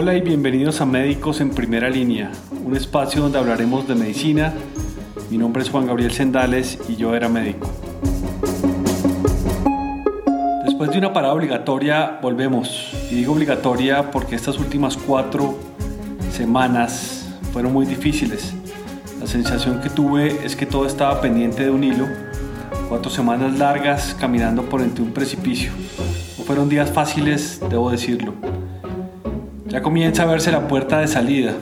Hola y bienvenidos a Médicos en Primera Línea, un espacio donde hablaremos de medicina. Mi nombre es Juan Gabriel Sendales y yo era médico. Después de una parada obligatoria, volvemos. Y digo obligatoria porque estas últimas cuatro semanas fueron muy difíciles. La sensación que tuve es que todo estaba pendiente de un hilo. Cuatro semanas largas caminando por entre un precipicio. No fueron días fáciles, debo decirlo. Ya comienza a verse la puerta de salida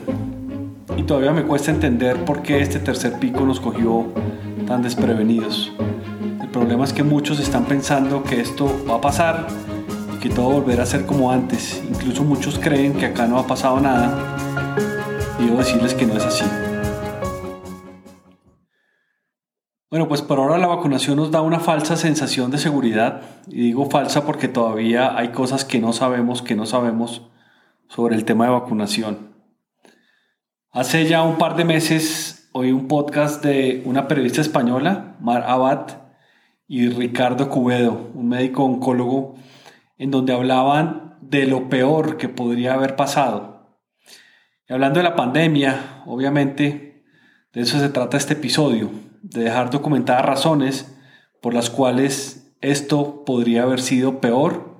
y todavía me cuesta entender por qué este tercer pico nos cogió tan desprevenidos. El problema es que muchos están pensando que esto va a pasar y que todo volverá a ser como antes. Incluso muchos creen que acá no ha pasado nada y debo decirles que no es así. Bueno, pues por ahora la vacunación nos da una falsa sensación de seguridad y digo falsa porque todavía hay cosas que no sabemos, que no sabemos sobre el tema de vacunación. Hace ya un par de meses oí un podcast de una periodista española, Mar Abad, y Ricardo Cubedo, un médico oncólogo, en donde hablaban de lo peor que podría haber pasado. Y hablando de la pandemia, obviamente, de eso se trata este episodio, de dejar documentadas razones por las cuales esto podría haber sido peor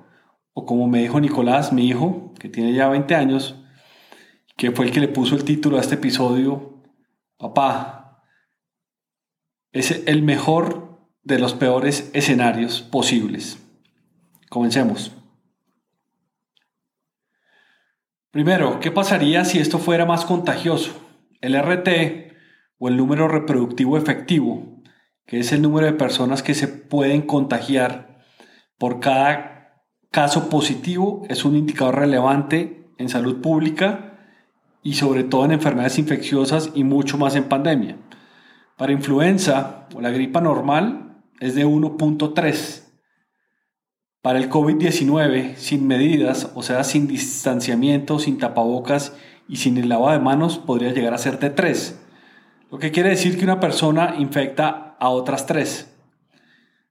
o como me dijo Nicolás, mi hijo, que tiene ya 20 años, que fue el que le puso el título a este episodio, papá, es el mejor de los peores escenarios posibles. Comencemos. Primero, ¿qué pasaría si esto fuera más contagioso? El RT o el número reproductivo efectivo, que es el número de personas que se pueden contagiar por cada caso positivo es un indicador relevante en salud pública y sobre todo en enfermedades infecciosas y mucho más en pandemia. Para influenza o la gripa normal es de 1.3. Para el COVID-19 sin medidas, o sea, sin distanciamiento, sin tapabocas y sin el lavado de manos, podría llegar a ser de 3. Lo que quiere decir que una persona infecta a otras 3.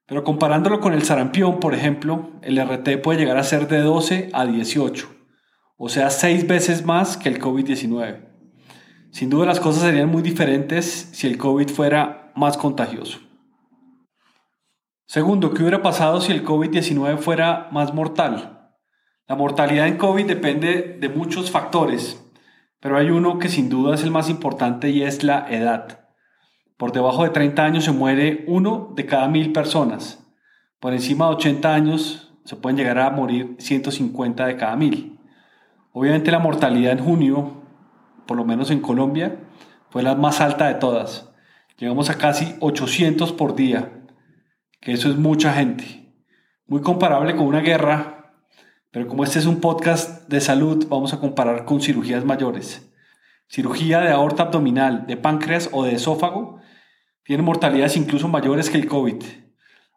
Pero comparándolo con el sarampión, por ejemplo, el RT puede llegar a ser de 12 a 18, o sea, 6 veces más que el COVID-19. Sin duda las cosas serían muy diferentes si el COVID fuera más contagioso. Segundo, ¿qué hubiera pasado si el COVID-19 fuera más mortal? La mortalidad en COVID depende de muchos factores, pero hay uno que sin duda es el más importante y es la edad. Por debajo de 30 años se muere uno de cada mil personas. Por encima de 80 años se pueden llegar a morir 150 de cada mil. Obviamente la mortalidad en junio, por lo menos en Colombia, fue la más alta de todas. Llegamos a casi 800 por día, que eso es mucha gente. Muy comparable con una guerra, pero como este es un podcast de salud, vamos a comparar con cirugías mayores. Cirugía de aorta abdominal, de páncreas o de esófago tiene mortalidades incluso mayores que el COVID.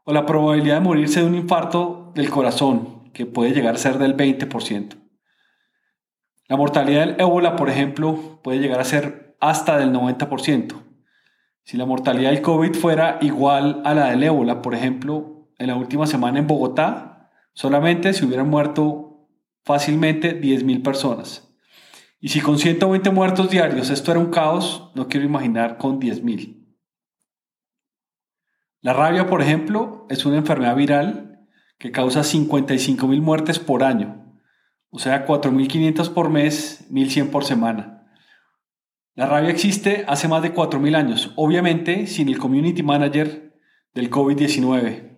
O la probabilidad de morirse de un infarto del corazón, que puede llegar a ser del 20%. La mortalidad del ébola, por ejemplo, puede llegar a ser hasta del 90%. Si la mortalidad del COVID fuera igual a la del ébola, por ejemplo, en la última semana en Bogotá, solamente se hubieran muerto fácilmente 10.000 personas. Y si con 120 muertos diarios esto era un caos, no quiero imaginar con 10.000. La rabia, por ejemplo, es una enfermedad viral que causa 55.000 muertes por año, o sea, 4.500 por mes, 1.100 por semana. La rabia existe hace más de 4.000 años, obviamente sin el community manager del COVID-19.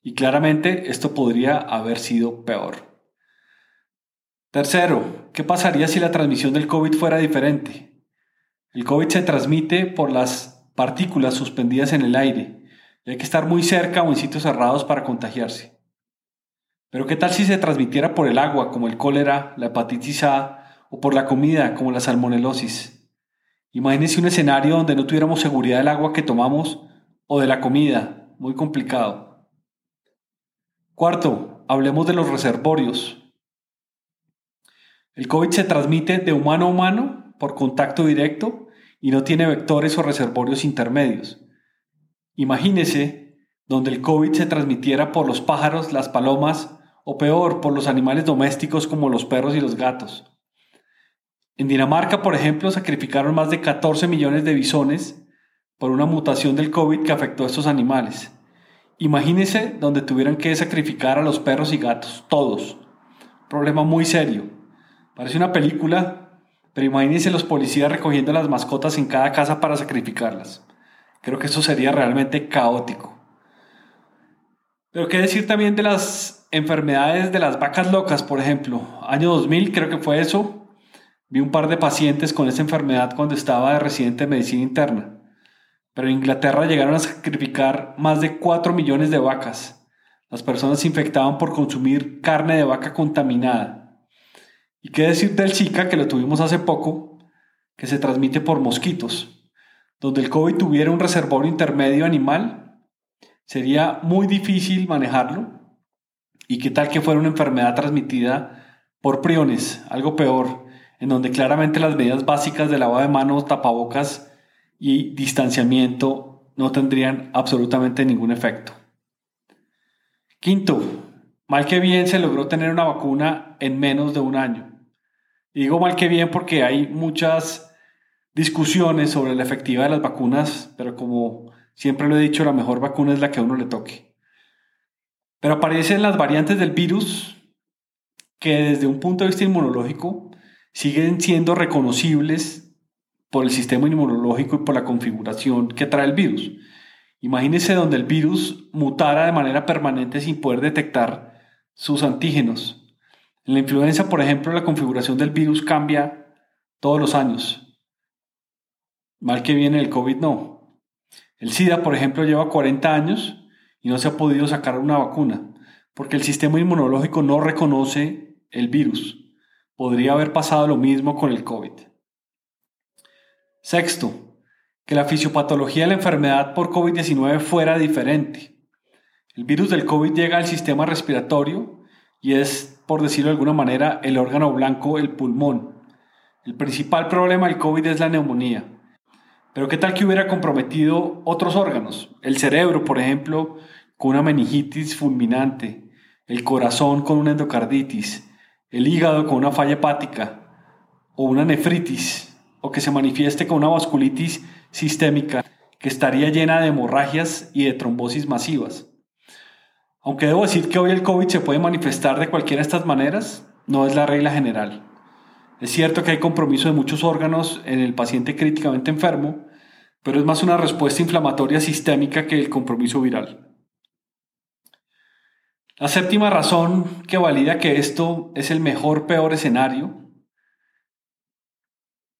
Y claramente esto podría haber sido peor. Tercero, ¿qué pasaría si la transmisión del COVID fuera diferente? El COVID se transmite por las partículas suspendidas en el aire hay que estar muy cerca o en sitios cerrados para contagiarse. Pero ¿qué tal si se transmitiera por el agua, como el cólera, la hepatitis A, o por la comida, como la salmonelosis? Imagínense un escenario donde no tuviéramos seguridad del agua que tomamos o de la comida. Muy complicado. Cuarto, hablemos de los reservorios. El COVID se transmite de humano a humano por contacto directo y no tiene vectores o reservorios intermedios. Imagínese donde el COVID se transmitiera por los pájaros, las palomas o peor, por los animales domésticos como los perros y los gatos. En Dinamarca, por ejemplo, sacrificaron más de 14 millones de bisones por una mutación del COVID que afectó a estos animales. Imagínense donde tuvieran que sacrificar a los perros y gatos, todos. Problema muy serio. Parece una película, pero imagínense los policías recogiendo las mascotas en cada casa para sacrificarlas. Creo que eso sería realmente caótico. Pero qué decir también de las enfermedades de las vacas locas, por ejemplo. Año 2000 creo que fue eso. Vi un par de pacientes con esa enfermedad cuando estaba de residente de medicina interna. Pero en Inglaterra llegaron a sacrificar más de 4 millones de vacas. Las personas se infectaban por consumir carne de vaca contaminada. ¿Y qué decir del Zika, que lo tuvimos hace poco, que se transmite por mosquitos? Donde el COVID tuviera un reservorio intermedio animal, sería muy difícil manejarlo. ¿Y qué tal que fuera una enfermedad transmitida por priones? Algo peor, en donde claramente las medidas básicas de lavado de manos, tapabocas y distanciamiento no tendrían absolutamente ningún efecto. Quinto, mal que bien se logró tener una vacuna en menos de un año. digo mal que bien porque hay muchas discusiones sobre la efectividad de las vacunas, pero como siempre lo he dicho, la mejor vacuna es la que a uno le toque. Pero aparecen las variantes del virus que desde un punto de vista inmunológico siguen siendo reconocibles por el sistema inmunológico y por la configuración que trae el virus. Imagínense donde el virus mutara de manera permanente sin poder detectar sus antígenos. En la influenza, por ejemplo, la configuración del virus cambia todos los años. Mal que viene el COVID no. El SIDA, por ejemplo, lleva 40 años y no se ha podido sacar una vacuna porque el sistema inmunológico no reconoce el virus podría haber pasado lo mismo con el COVID. Sexto, que la fisiopatología de la enfermedad por COVID-19 fuera diferente. El virus del COVID llega al sistema respiratorio y es, por decirlo de alguna manera, el órgano blanco, el pulmón. El principal problema del COVID es la neumonía. Pero ¿qué tal que hubiera comprometido otros órganos? El cerebro, por ejemplo, con una meningitis fulminante, el corazón con una endocarditis, el hígado con una falla hepática o una nefritis o que se manifieste con una vasculitis sistémica que estaría llena de hemorragias y de trombosis masivas. Aunque debo decir que hoy el COVID se puede manifestar de cualquiera de estas maneras, no es la regla general. Es cierto que hay compromiso de muchos órganos en el paciente críticamente enfermo, pero es más una respuesta inflamatoria sistémica que el compromiso viral. La séptima razón que valida que esto es el mejor peor escenario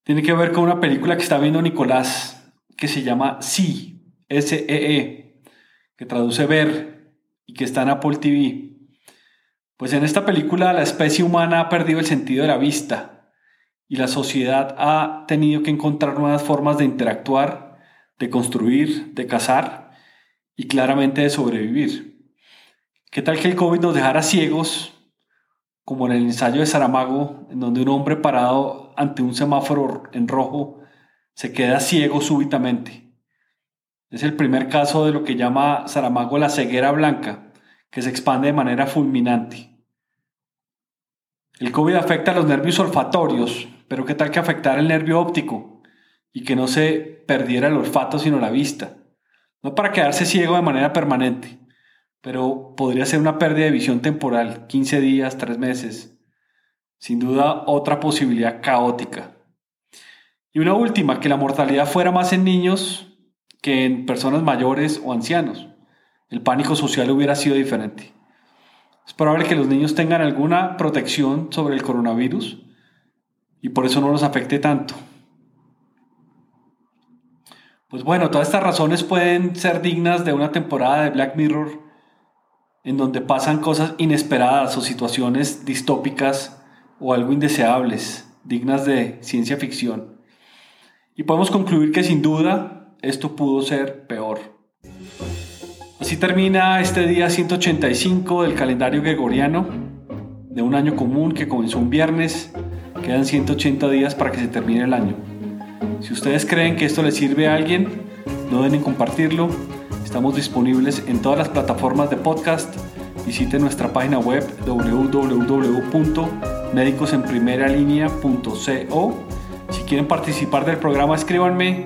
tiene que ver con una película que está viendo Nicolás que se llama Sí, S-E-E, e, que traduce ver y que está en Apple TV. Pues en esta película la especie humana ha perdido el sentido de la vista y la sociedad ha tenido que encontrar nuevas formas de interactuar, de construir, de cazar y claramente de sobrevivir. ¿Qué tal que el COVID nos dejara ciegos, como en el ensayo de Saramago, en donde un hombre parado ante un semáforo en rojo se queda ciego súbitamente? Es el primer caso de lo que llama Saramago la ceguera blanca, que se expande de manera fulminante. El COVID afecta a los nervios olfatorios, pero ¿qué tal que afectara el nervio óptico y que no se perdiera el olfato sino la vista? No para quedarse ciego de manera permanente, pero podría ser una pérdida de visión temporal, 15 días, 3 meses. Sin duda, otra posibilidad caótica. Y una última, que la mortalidad fuera más en niños que en personas mayores o ancianos. El pánico social hubiera sido diferente. Es probable que los niños tengan alguna protección sobre el coronavirus y por eso no los afecte tanto. Pues bueno, todas estas razones pueden ser dignas de una temporada de Black Mirror en donde pasan cosas inesperadas o situaciones distópicas o algo indeseables, dignas de ciencia ficción. Y podemos concluir que sin duda esto pudo ser peor. Así termina este día 185 del calendario gregoriano de un año común que comenzó un viernes. Quedan 180 días para que se termine el año. Si ustedes creen que esto les sirve a alguien, no deben compartirlo Estamos disponibles en todas las plataformas de podcast. Visite nuestra página web www.cafecol.com médicosenprimeralínea.co. Si quieren participar del programa, escríbanme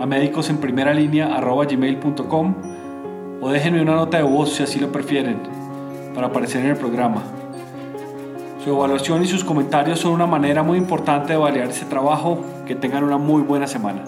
a médicosenprimeralínea.gmail.com o déjenme una nota de voz si así lo prefieren para aparecer en el programa. Su evaluación y sus comentarios son una manera muy importante de validar ese trabajo. Que tengan una muy buena semana.